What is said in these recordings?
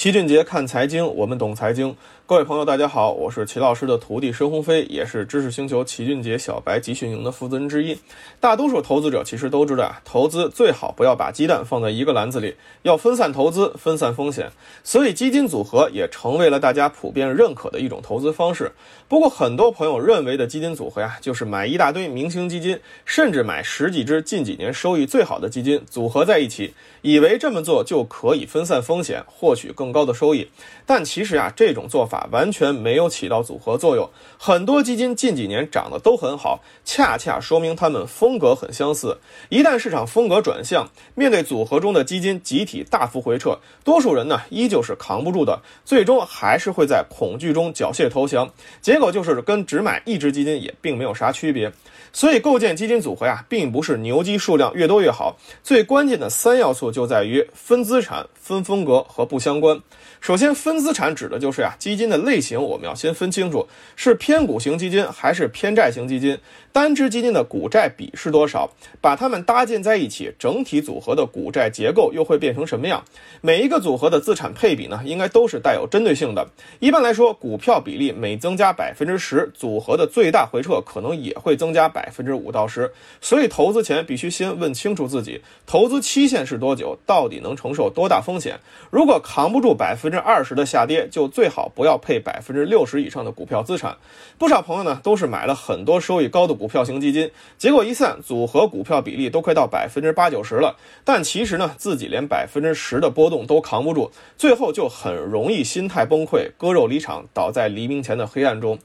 齐俊杰看财经，我们懂财经。各位朋友，大家好，我是齐老师的徒弟申鸿飞，也是知识星球齐俊杰小白集训营的负责人之一。大多数投资者其实都知道啊，投资最好不要把鸡蛋放在一个篮子里，要分散投资，分散风险。所以基金组合也成为了大家普遍认可的一种投资方式。不过，很多朋友认为的基金组合呀，就是买一大堆明星基金，甚至买十几只近几年收益最好的基金组合在一起，以为这么做就可以分散风险，获取更高的收益。但其实啊，这种做法。完全没有起到组合作用。很多基金近几年涨得都很好，恰恰说明他们风格很相似。一旦市场风格转向，面对组合中的基金集体大幅回撤，多数人呢依旧是扛不住的，最终还是会在恐惧中缴械投降。结果就是跟只买一只基金也并没有啥区别。所以构建基金组合呀，并不是牛基数量越多越好，最关键的三要素就在于分资产、分风格和不相关。首先，分资产指的就是呀，基金的类型我们要先分清楚，是偏股型基金还是偏债型基金，单只基金的股债比是多少，把它们搭建在一起，整体组合的股债结构又会变成什么样？每一个组合的资产配比呢，应该都是带有针对性的。一般来说，股票比例每增加百分之十，组合的最大回撤可能也会增加百百分之五到十。所以，投资前必须先问清楚自己投资期限是多久，到底能承受多大风险。如果扛不住百分之二十的下跌，就最好不要配百分之六十以上的股票资产。不少朋友呢都是买了很多收益高的股票型基金，结果一算，组合股票比例都快到百分之八九十了，但其实呢自己连百分之十的波动都扛不住，最后就很容易心态崩溃，割肉离场，倒在黎明前的黑暗中。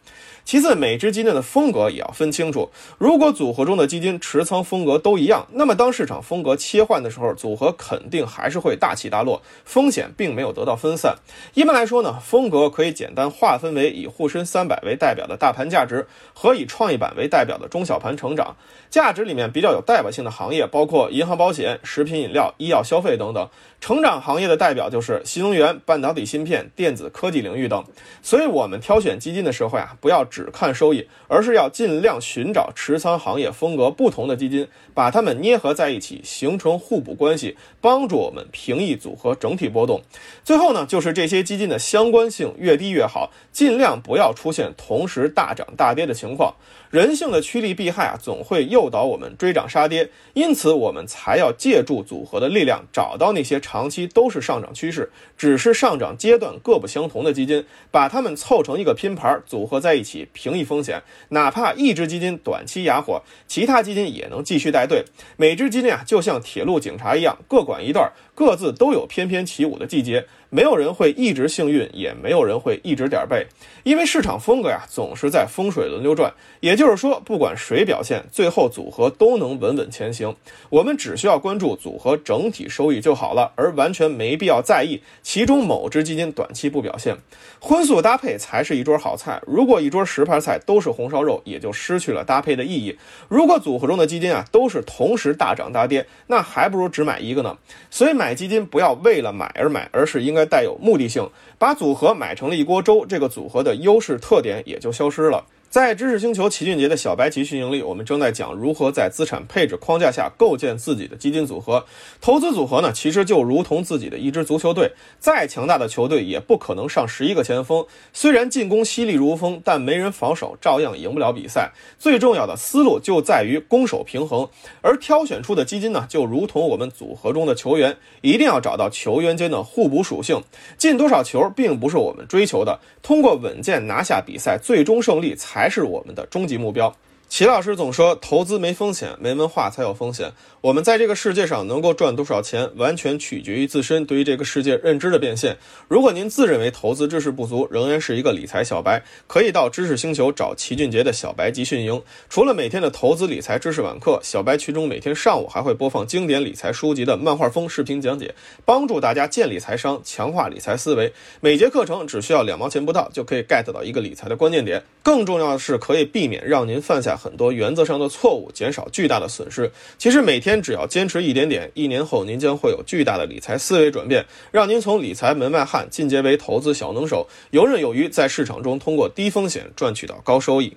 其次，每只基金的风格也要分清楚。如果组合中的基金持仓风格都一样，那么当市场风格切换的时候，组合肯定还是会大起大落，风险并没有得到分散。一般来说呢，风格可以简单划分为以沪深三百为代表的大盘价值和以创业板为代表的中小盘成长。价值里面比较有代表性的行业包括银行、保险、食品饮料、医药、消费等等。成长行业的代表就是新能源、半导体芯片、电子科技领域等。所以，我们挑选基金的时候呀，不要只看收益，而是要尽量寻找持持仓行业风格不同的基金，把它们捏合在一起，形成互补关系，帮助我们平抑组合整体波动。最后呢，就是这些基金的相关性越低越好，尽量不要出现同时大涨大跌的情况。人性的趋利避害啊，总会诱导我们追涨杀跌，因此我们才要借助组合的力量，找到那些长期都是上涨趋势，只是上涨阶段各不相同的基金，把它们凑成一个拼盘，组合在一起，平抑风险。哪怕一只基金短期哑火，其他基金也能继续带队。每只基金啊，就像铁路警察一样，各管一段，各自都有翩翩起舞的季节。没有人会一直幸运，也没有人会一直点背，因为市场风格呀总是在风水轮流转。也就是说，不管谁表现，最后组合都能稳稳前行。我们只需要关注组合整体收益就好了，而完全没必要在意其中某只基金短期不表现。荤素搭配才是一桌好菜。如果一桌十盘菜都是红烧肉，也就失去了搭配的意义。如果组合中的基金啊都是同时大涨大跌，那还不如只买一个呢。所以买基金不要为了买而买，而是应该。带有目的性，把组合买成了一锅粥，这个组合的优势特点也就消失了。在知识星球齐俊杰的小白集训营里，我们正在讲如何在资产配置框架下构建自己的基金组合。投资组合呢，其实就如同自己的一支足球队，再强大的球队也不可能上十一个前锋。虽然进攻犀利如风，但没人防守，照样赢不了比赛。最重要的思路就在于攻守平衡。而挑选出的基金呢，就如同我们组合中的球员，一定要找到球员间的互补属性。进多少球并不是我们追求的，通过稳健拿下比赛，最终胜利才。还是我们的终极目标。齐老师总说，投资没风险，没文化才有风险。我们在这个世界上能够赚多少钱，完全取决于自身对于这个世界认知的变现。如果您自认为投资知识不足，仍然是一个理财小白，可以到知识星球找齐俊杰的小白集训营。除了每天的投资理财知识晚课，小白群中每天上午还会播放经典理财书籍的漫画风视频讲解，帮助大家建立财商，强化理财思维。每节课程只需要两毛钱不到，就可以 get 到一个理财的关键点。更重要的是，可以避免让您犯下很多原则上的错误，减少巨大的损失。其实每天只要坚持一点点，一年后您将会有巨大的理财思维转变，让您从理财门外汉进阶为投资小能手，游刃有余，在市场中通过低风险赚取到高收益。